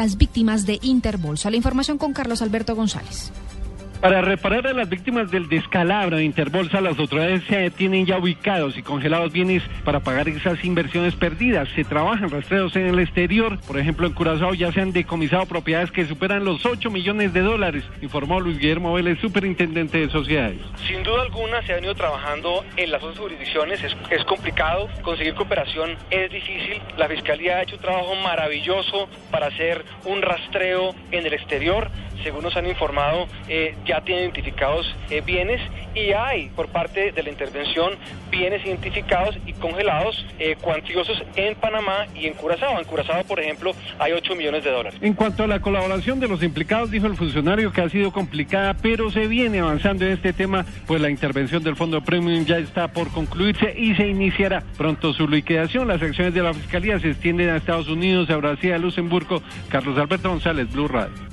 las víctimas de Interbolsa. La información con Carlos Alberto González. Para reparar a las víctimas del descalabro de Interbolsa, las autoridades se tienen ya ubicados y congelados bienes para pagar esas inversiones perdidas. Se trabajan rastreos en el exterior. Por ejemplo, en Curazao ya se han decomisado propiedades que superan los 8 millones de dólares, informó Luis Guillermo Vélez, superintendente de sociedades. Sin duda alguna se ha venido trabajando en las otras jurisdicciones. Es, es complicado, conseguir cooperación es difícil. La Fiscalía ha hecho un trabajo maravilloso para hacer un rastreo en el exterior según nos han informado, eh, ya tienen identificados eh, bienes y hay por parte de la intervención bienes identificados y congelados eh, cuantiosos en Panamá y en Curazao. En Curazao, por ejemplo, hay 8 millones de dólares. En cuanto a la colaboración de los implicados, dijo el funcionario que ha sido complicada, pero se viene avanzando en este tema, pues la intervención del Fondo Premium ya está por concluirse y se iniciará pronto su liquidación. Las acciones de la Fiscalía se extienden a Estados Unidos, a Brasil, a Luxemburgo. Carlos Alberto González, Blue Radio.